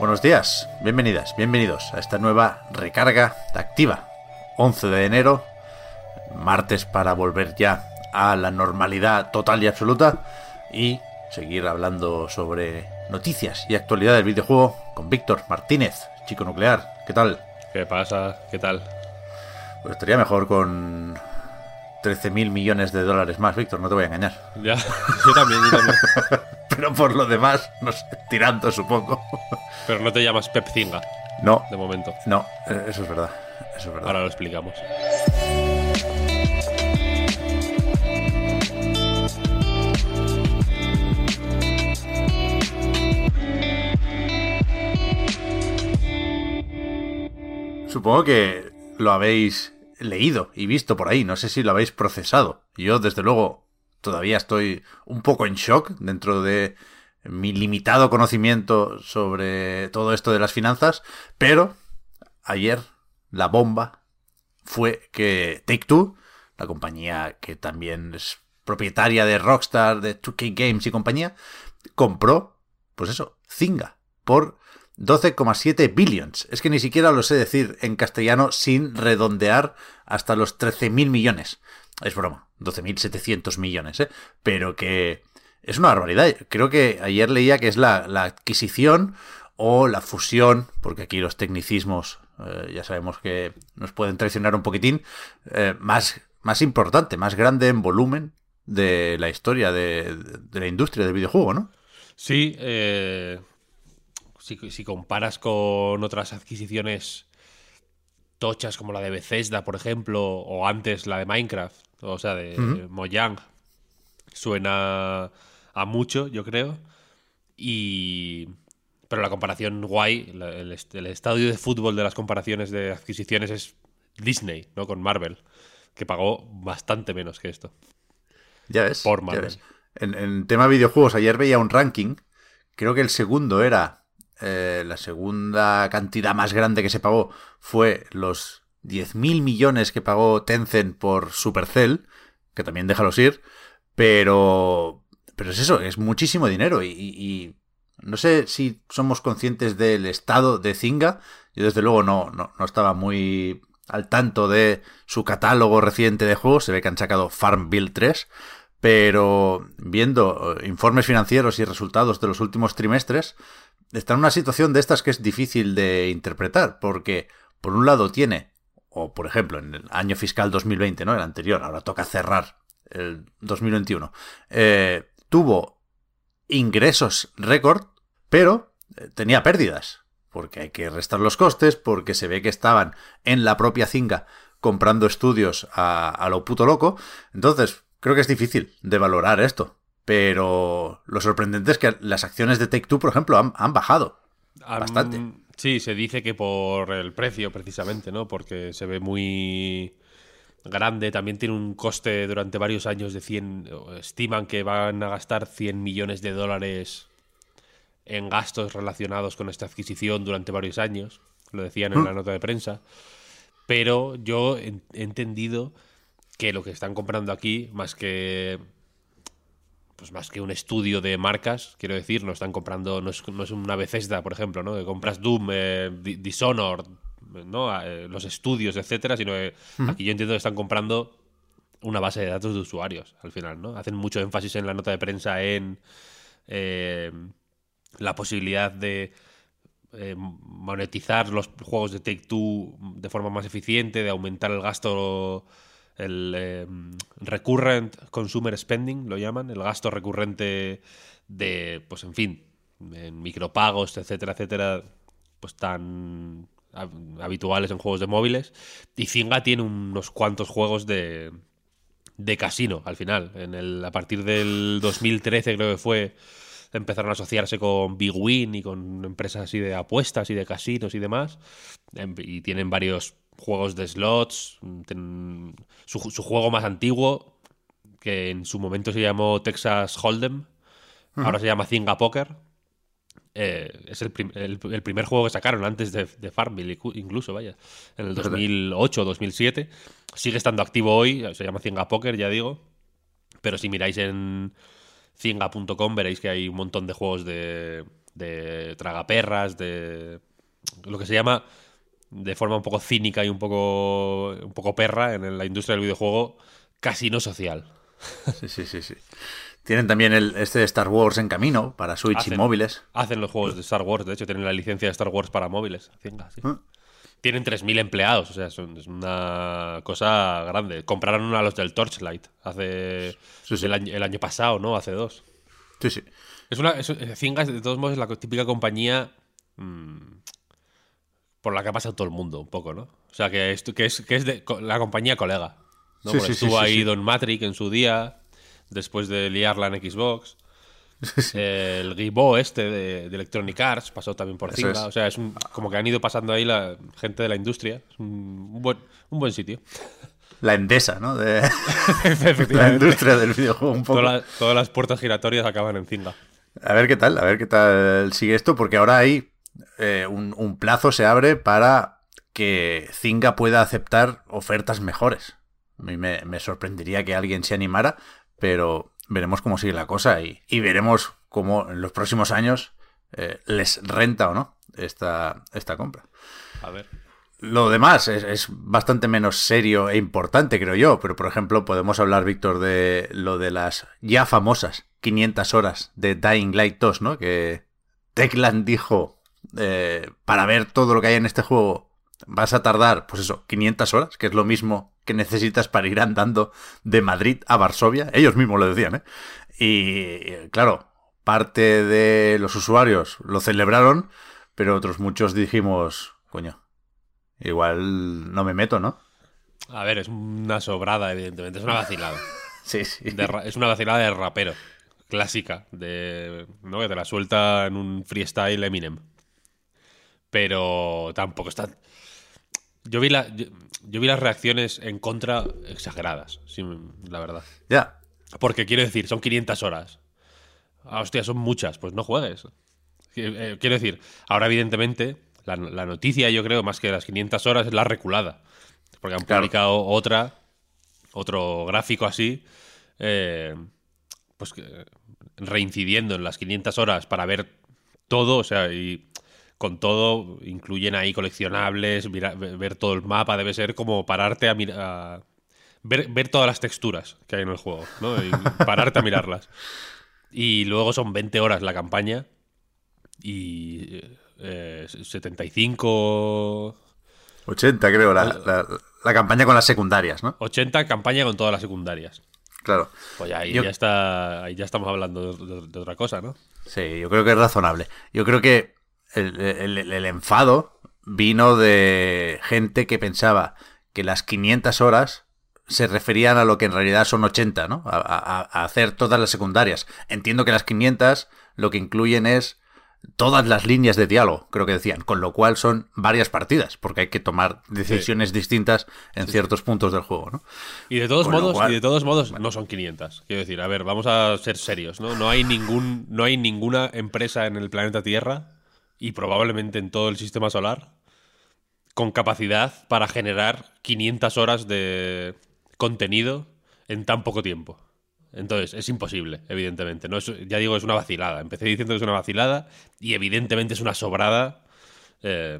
Buenos días, bienvenidas, bienvenidos a esta nueva recarga activa. 11 de enero, martes para volver ya a la normalidad total y absoluta y seguir hablando sobre noticias y actualidad del videojuego con Víctor Martínez, chico nuclear. ¿Qué tal? ¿Qué pasa? ¿Qué tal? Pues estaría mejor con 13.000 millones de dólares más, Víctor, no te voy a engañar. Ya, yo también, yo también. Pero por lo demás, no sé, tirando supongo. Pero no te llamas Pepzinga, No, de momento. no, eh, eso es verdad. Eso es verdad. Ahora lo explicamos. Supongo que lo habéis leído y visto por ahí, no sé si lo habéis procesado. Yo, desde luego, todavía estoy un poco en shock dentro de mi limitado conocimiento sobre todo esto de las finanzas, pero ayer la bomba fue que Take Two, la compañía que también es propietaria de Rockstar, de 2K Games y compañía, compró, pues eso, Zynga, por 12,7 billions. Es que ni siquiera lo sé decir en castellano sin redondear hasta los 13.000 millones. Es broma, 12.700 millones, ¿eh? Pero que es una barbaridad. Creo que ayer leía que es la, la adquisición o la fusión, porque aquí los tecnicismos eh, ya sabemos que nos pueden traicionar un poquitín, eh, más, más importante, más grande en volumen de la historia de, de la industria del videojuego, ¿no? Sí, eh, si, si comparas con otras adquisiciones tochas como la de Bethesda, por ejemplo, o antes la de Minecraft, o sea, de Mojang, suena a mucho, yo creo. Y. Pero la comparación guay, el, est- el estadio de fútbol de las comparaciones de adquisiciones es Disney, ¿no? Con Marvel, que pagó bastante menos que esto. Ya ves. Por ya Marvel. ves. En, en tema videojuegos, ayer veía un ranking. Creo que el segundo era. Eh, la segunda cantidad más grande que se pagó fue los 10.000 millones que pagó Tencent por Supercell. Que también déjalos ir. Pero. Pero es eso, es muchísimo dinero. Y, y- no sé si somos conscientes del estado de Zynga. Yo, desde luego, no, no, no estaba muy al tanto de su catálogo reciente de juegos. Se ve que han sacado Farmville 3 pero viendo eh, informes financieros y resultados de los últimos trimestres, está en una situación de estas que es difícil de interpretar, porque por un lado tiene, o por ejemplo en el año fiscal 2020, ¿no? El anterior, ahora toca cerrar el 2021, eh, tuvo ingresos récord, pero eh, tenía pérdidas, porque hay que restar los costes, porque se ve que estaban en la propia Zinga comprando estudios a, a lo puto loco, entonces creo que es difícil de valorar esto. Pero lo sorprendente es que las acciones de Take Two, por ejemplo, han, han bajado. Bastante. Sí, se dice que por el precio, precisamente, ¿no? Porque se ve muy grande. También tiene un coste durante varios años de 100. o Estiman que van a gastar 100 millones de dólares en gastos relacionados con esta adquisición durante varios años. Lo decían en la nota de prensa. Pero yo he entendido que lo que están comprando aquí, más que pues más que un estudio de marcas, quiero decir, no están comprando, no es, no es una Bethesda, por ejemplo, ¿no? Que compras Doom, eh, Di- Dishonored, ¿no? Eh, los estudios, etcétera, sino que aquí yo entiendo que están comprando una base de datos de usuarios, al final, ¿no? Hacen mucho énfasis en la nota de prensa en eh, la posibilidad de eh, monetizar los juegos de Take Two de forma más eficiente, de aumentar el gasto, el eh, recurrent consumer spending, lo llaman, el gasto recurrente de, pues en fin, en micropagos, etcétera, etcétera, pues tan hab- habituales en juegos de móviles. Y Zynga tiene unos cuantos juegos de, de casino al final. En el, a partir del 2013 creo que fue, empezaron a asociarse con Big Win y con empresas así de apuestas y de casinos y demás. Em, Y tienen varios juegos de slots. Ten- su, su juego más antiguo, que en su momento se llamó Texas Hold'em, ahora se llama Zynga Poker. Eh, es el, prim- el- el primer juego que sacaron antes de, de Farmville, incluso, vaya. En el 2008 o 2007. Sigue estando activo hoy, se llama Zynga Poker, ya digo. Pero si miráis en zynga.com veréis que hay un montón de juegos de, de tragaperras, de lo que se llama de forma un poco cínica y un poco, un poco perra en la industria del videojuego, casino social. Sí, sí, sí, sí. Tienen también el, este de Star Wars en camino para Switch y móviles. Hacen los juegos de Star Wars, de hecho, tienen la licencia de Star Wars para móviles. Zynga, sí. Ah. Tienen 3.000 empleados, o sea, son- es una cosa grande. Compraron a los del Torchlight hace Sí, sí. El, año, el año pasado, ¿no? Hace dos. Sí, sí. Es una, es, Zynga, de todos modos, es la típica compañía mm, por la que ha pasado todo el mundo, un poco, ¿no? O sea, que es, que es, que es de, la compañía colega. ¿no? Sí, sí, estuvo sí, ahí. Don Matrix en su día, después de liarla en Xbox. El Gibo este de, de Electronic Arts pasó también por Zynga. es. O sea, es un- como que han ido pasando ahí la gente de la industria. Es un, buen, un buen sitio. La endesa, ¿no? De la industria del videojuego un poco. Todas las- todas las puertas giratorias acaban en Zynga. A ver qué tal, a ver qué tal sigue esto, porque ahora hay eh, un, un plazo se abre para que Zynga pueda aceptar ofertas mejores. A mí me, me sorprendería que alguien se animara, pero veremos cómo sigue la cosa y, y veremos cómo en los próximos años eh, les renta o no esta, esta compra. A ver. Lo demás es, es bastante menos serio e importante, creo yo, pero por ejemplo podemos hablar, Víctor, de lo de las ya famosas 500 horas de Dying Light 2, ¿no? Que Techland dijo, eh, para ver todo lo que hay en este juego vas a tardar, pues eso, 500 horas, que es lo mismo que necesitas para ir andando de Madrid a Varsovia. Ellos mismos lo decían, ¿eh? Y claro, parte de los usuarios lo celebraron, pero otros muchos dijimos, coño, igual no me meto, ¿no? A ver, es una sobrada, evidentemente. Es una vacilada. Sí, sí. De es una vacilada de rapero. Clásica. De, ¿no? Que te la suelta en un freestyle Eminem. Pero tampoco está. Yo vi, la, yo, yo vi las reacciones en contra exageradas, sí, la verdad. Ya. Porque quiero decir, son 500 horas. Ah, hostia, son muchas. Pues no juegues. Eh, Quiero decir, ahora evidentemente la, la noticia, yo creo, más que las 500 horas, es la reculada. Porque han Claro. publicado otra, otro gráfico así, eh, pues que, reincidiendo en las 500 horas para ver todo, o sea, y con todo incluyen ahí coleccionables, mira- ver todo el mapa, debe ser como pararte a mirar... Ver, ver todas las texturas que hay en el juego, ¿no? Y pararte a mirarlas. Y luego son 20 horas la campaña y eh, 75... 80 creo, la, la- la campaña con las secundarias, ¿no? 80 campaña con todas las secundarias. Claro. Pues ahí Yo- ya está, ahí ya estamos hablando de, de- de otra cosa, ¿no? Sí, yo creo que es razonable. Yo creo que el, el- enfado vino de gente que pensaba que las 500 horas se referían a lo que en realidad son 80, ¿no? A, a- a hacer todas las secundarias. Entiendo que las 500 lo que incluyen es todas las líneas de diálogo, creo que decían, con lo cual son varias partidas, porque hay que tomar decisiones distintas en ciertos puntos del juego, ¿no? Y de todos Con modos, cual- y de todos modos no son 500. Quiero decir, a ver, vamos a ser serios, ¿no? No hay ningún no hay ninguna empresa en el planeta Tierra y probablemente en todo el sistema solar con capacidad para generar 500 horas de contenido en tan poco tiempo. Entonces, es imposible, evidentemente. No es, ya digo, es una vacilada. Empecé diciendo que es una vacilada y evidentemente es una sobrada eh,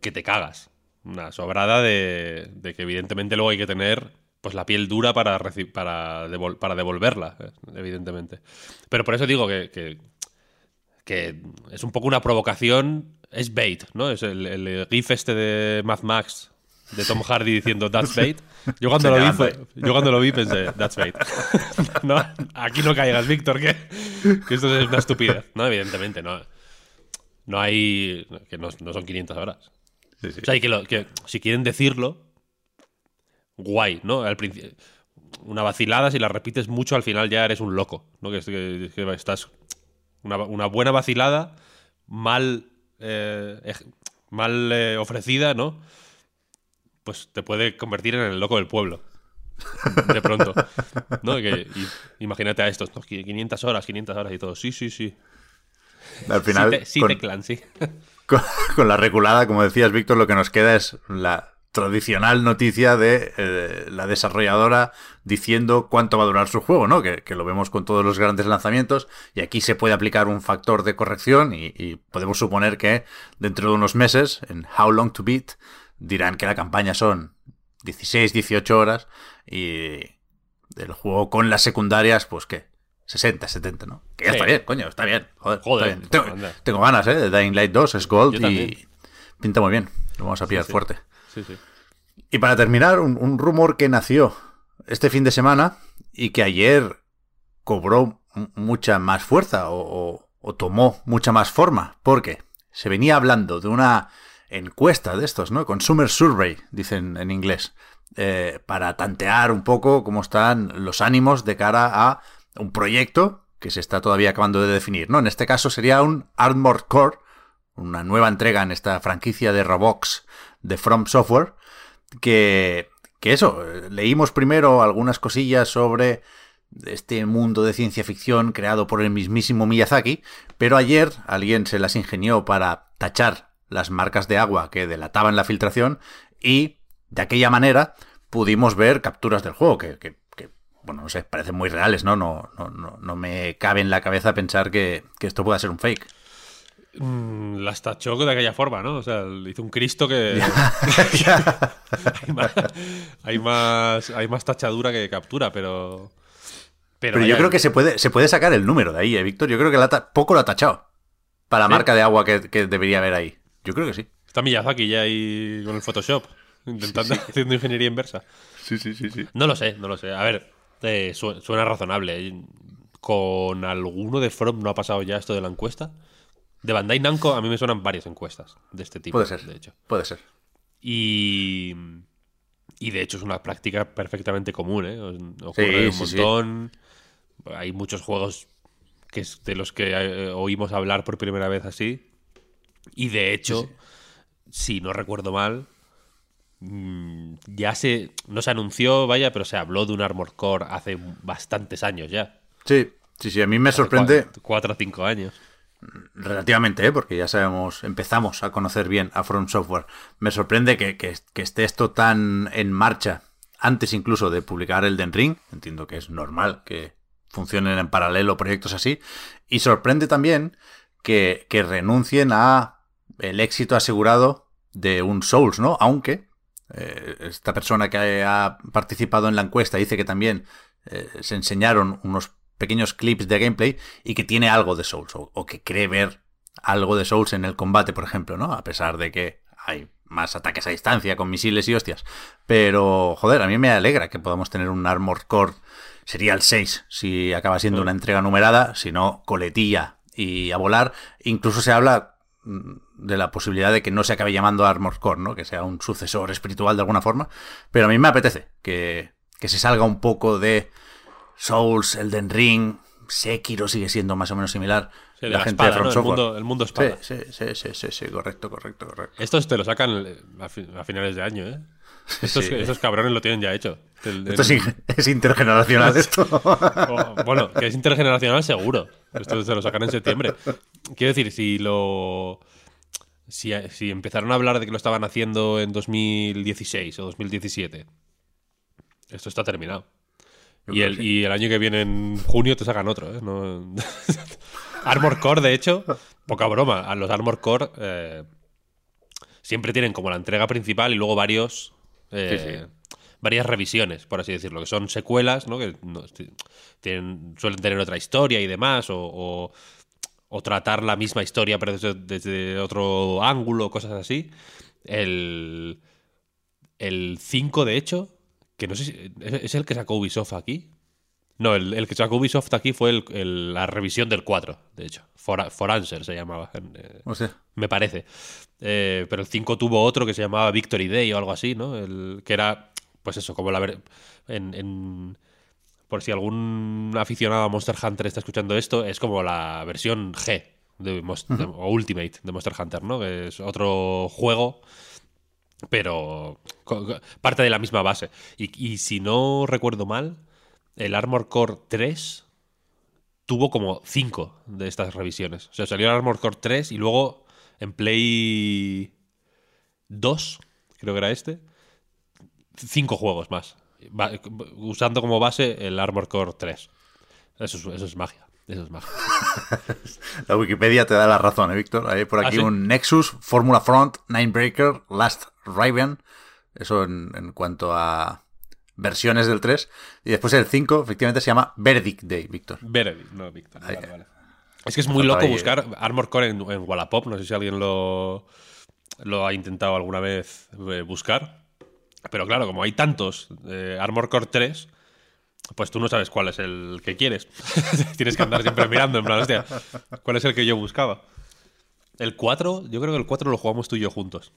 que te cagas. Una sobrada de, de que evidentemente luego hay que tener pues la piel dura para, para, devol- para devolverla, eh, evidentemente. Pero por eso digo que, que es un poco una provocación, es bait, ¿no? Es el, el gif este de Mad Max de Tom Hardy diciendo that's bait. Yo cuando, lo vi, fue- yo cuando lo vi pensé, that's bait. no, aquí no caigas, Víctor, que, que esto es una estupidez. No, evidentemente, no. No hay. que no, no son 500 horas. Sí, sí. O sea, y que, lo- que si quieren decirlo, guay, ¿no? Al principio. una vacilada, si la repites mucho, al final ya eres un loco. ¿no? Que, que estás. Una, una, buena vacilada, mal. Eh, mal eh, ofrecida, ¿no? Pues te puede convertir en el loco del pueblo. De pronto. ¿No? Que, imagínate a estos, ¿no? 500 horas, 500 horas y todo. Sí, sí, sí. Al final. Sí, te, clan, sí. Con, la reculada, como decías, Víctor, lo que nos queda es la tradicional noticia de eh, la desarrolladora diciendo cuánto va a durar su juego, ¿no? Que, lo vemos con todos los grandes lanzamientos y aquí se puede aplicar un factor de corrección y, y, podemos suponer que dentro de unos meses, en How Long to Beat, dirán que la campaña son 16, 18 horas y el juego con las secundarias, pues qué, 60, 70, ¿no? Que ya está bien, coño, está bien. Joder, Tengo, ganas, ¿eh? De Dying Light 2 es Gold y pinta muy bien. Lo vamos a pillar fuerte. Y para terminar, un, rumor que nació este fin de semana y que ayer cobró mucha más fuerza o, tomó mucha más forma. Porque se venía hablando de una encuesta de estos, ¿no? Consumer Survey, dicen en inglés. Eh, para tantear un poco cómo están los ánimos de cara a un proyecto que se está todavía acabando de definir, ¿no? En este caso sería un Armored Core, una nueva entrega en esta franquicia de Robox de From Software, que, que eso, leímos primero algunas cosillas sobre este mundo de ciencia ficción creado por el mismísimo Miyazaki, pero ayer alguien se las ingenió para tachar las marcas de agua que delataban la filtración y de aquella manera pudimos ver capturas del juego, que, que bueno, no sé, parecen muy reales, ¿no? No, no, no, no me cabe en la cabeza pensar que, esto pueda ser un fake. Mm, las tachó de aquella forma, ¿no? O sea, hizo un Cristo que. hay, más, hay, más, tachadura que captura, pero. Pero, yo creo que se puede, se puede sacar el número de ahí, ¿eh, Víctor? Yo creo que la poco lo ha tachado. Para la marca de agua que, debería haber ahí. Yo creo que sí. Está Miyazaki ya ahí con el Photoshop, intentando haciendo ingeniería inversa. Sí, sí, sí, sí. No lo sé, no lo sé. A ver, eh, suena razonable. Con alguno de From no ha pasado ya esto de la encuesta. De Bandai Namco a mí me suenan varias encuestas de este tipo. Puede ser, de hecho. Puede ser. Y, y de hecho es una práctica perfectamente común, ¿eh? Ocurre un montón. Hay muchos juegos que es de los que eh, oímos hablar por primera vez así. Y de hecho, si no recuerdo mal, Mm, ya se. No se anunció, vaya, pero se habló de un Armor Core hace bastantes años ya. Sí, sí, sí. A mí me sorprende. Cuatro, o cinco años. Relativamente, ¿eh? porque ya sabemos, empezamos a conocer bien a From Software. Me sorprende que, esté esto tan en marcha antes incluso de publicar el Den Ring. Entiendo que es normal que funcionen en paralelo proyectos así. Y sorprende también que, que renuncien a el éxito asegurado de un Souls, ¿no? Aunque eh, esta persona que ha participado en la encuesta dice que también eh, se enseñaron unos pequeños clips de gameplay y que tiene algo de Souls o, que cree ver algo de Souls en el combate, por ejemplo, ¿no? A pesar de que hay más ataques a distancia con misiles y hostias. Pero, joder, a mí me alegra que podamos tener un Armor Core. Sería el 6 si acaba siendo una entrega numerada, si no, coletilla y a volar. Incluso se habla Mm, de la posibilidad de que no se acabe llamando Armor Core, ¿no? Que sea un sucesor espiritual de alguna forma. Pero a mí me apetece que, se salga un poco de Souls, Elden Ring, Sekiro sigue siendo más o menos similar. la, gente de From el, mundo, el mundo espada. Sí, sí, sí, sí, sí, correcto, correcto, correcto. Estos te lo sacan a, finales de año, ¿eh? Estos, cabrones lo tienen ya hecho. esto es, intergeneracional esto. bueno, que es intergeneracional seguro. Esto se lo sacan en septiembre. Quiero decir, si lo... Si, empezaron a hablar de que lo estaban haciendo en 2016 o 2017, esto está terminado. Y el, y el, año que viene, en junio, te sacan otro. ¿eh? Armor Core, de hecho, poca broma. A los Armor Core eh, siempre tienen como la entrega principal y luego varios eh, varias revisiones, por así decirlo, que son secuelas, ¿no? Que tienen, suelen tener otra historia y demás, o, o, tratar la misma historia pero desde, otro ángulo, cosas así. El, el 5, de hecho, que no sé si es el que sacó Ubisoft aquí. No, el, que sacó Ubisoft aquí fue el, la revisión del 4, de hecho. For, For Answer se llamaba. Eh, me parece. Eh, pero el 5 tuvo otro que se llamaba Victory Day o algo así, ¿no? El, que era pues eso, como la ver en, en- por si algún aficionado a Monster Hunter está escuchando esto, es como la versión G de- o Ultimate de Monster Hunter, ¿no? Que es otro juego, pero parte de la misma base. Y, y si no recuerdo mal, el Armor Core 3 tuvo como 5 de estas revisiones. O sea, salió el Armor Core 3 y luego en Play 2, creo que era este, cinco juegos más. Usando como base el Armor Core 3. Eso es, eso es magia. Eso es magia. La Wikipedia te da la razón, ¿eh, Víctor? Hay por ¿Ah, aquí sí? un Nexus, Formula Front, Ninebreaker, Last Raven. Eso en, en cuanto a versiones del 3. Y después el 5, efectivamente, se llama Verdict Day, Víctor. Veredi, no, Víctor. Ahí. Vale, vale. Es que es muy loco ahí, buscar Armor Core en, en Wallapop. No sé si alguien lo, lo ha intentado alguna vez eh, buscar. Pero claro, como hay tantos eh, Armor Core 3, pues tú no sabes cuál es el que quieres. Tienes que andar siempre mirando, en plan, hostia, ¿cuál es el que yo buscaba? El 4, yo creo que el 4 lo jugamos tú y yo juntos.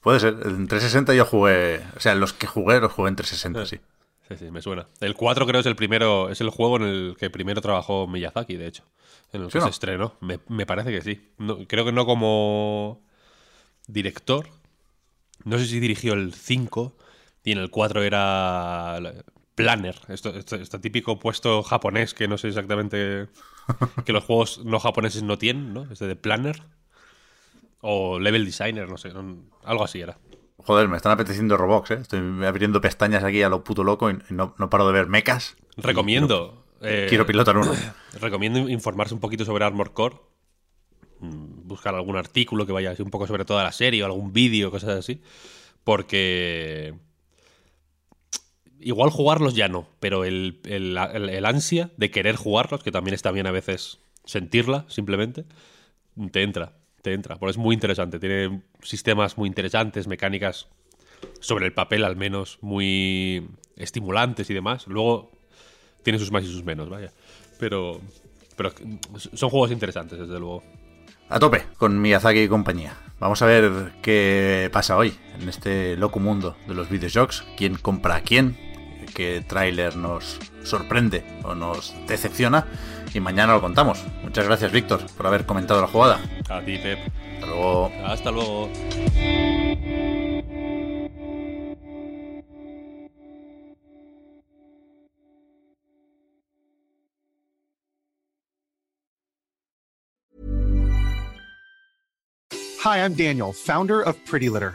Puede ser. En 360 yo jugué. O sea, los que jugué los jugué en 360, sí. Sí, sí, me suena. El 4 creo es el primero, es el juego en el que primero trabajó Miyazaki, de hecho. En el ¿Sí que se estrenó. Me, me parece que sí. No- creo que no como director. No sé si dirigió el 5 y en el 4 era la- planner. Esto, esto- este típico puesto japonés que no sé exactamente que los juegos no japoneses no tienen, ¿no? Este de planner. O level designer, no sé. algo así era. Joder, me están apeteciendo Roblox, ¿eh? Estoy abriendo pestañas aquí a lo puto loco y no, no paro de ver mechas. Recomiendo. eh, Quiero pilotar uno. Recomiendo informarse un poquito sobre Armor Core. Mm, Buscar algún artículo que vaya así un poco sobre toda la serie o algún vídeo, cosas así. Porque. Igual jugarlos ya no, pero el, el- el- el ansia de querer jugarlos, que también está bien a veces sentirla, simplemente, te entra, te entra. Porque es muy interesante. Tiene sistemas muy interesantes, mecánicas sobre el papel al menos muy estimulantes y demás. Luego tiene sus más y sus menos, vaya. Pero, pero son juegos interesantes, desde luego. A tope con Miyazaki y compañía. Vamos a ver qué pasa hoy en este loco mundo de los videojuegos. ¿Quién compra a quién? ¿Qué tráiler nos sorprende o nos decepciona? Y mañana lo contamos. Muchas gracias, Víctor, por haber comentado la jugada. A ti, Pep. Hasta luego. Hasta luego. Hi, I'm Daniel, founder of Pretty Litter.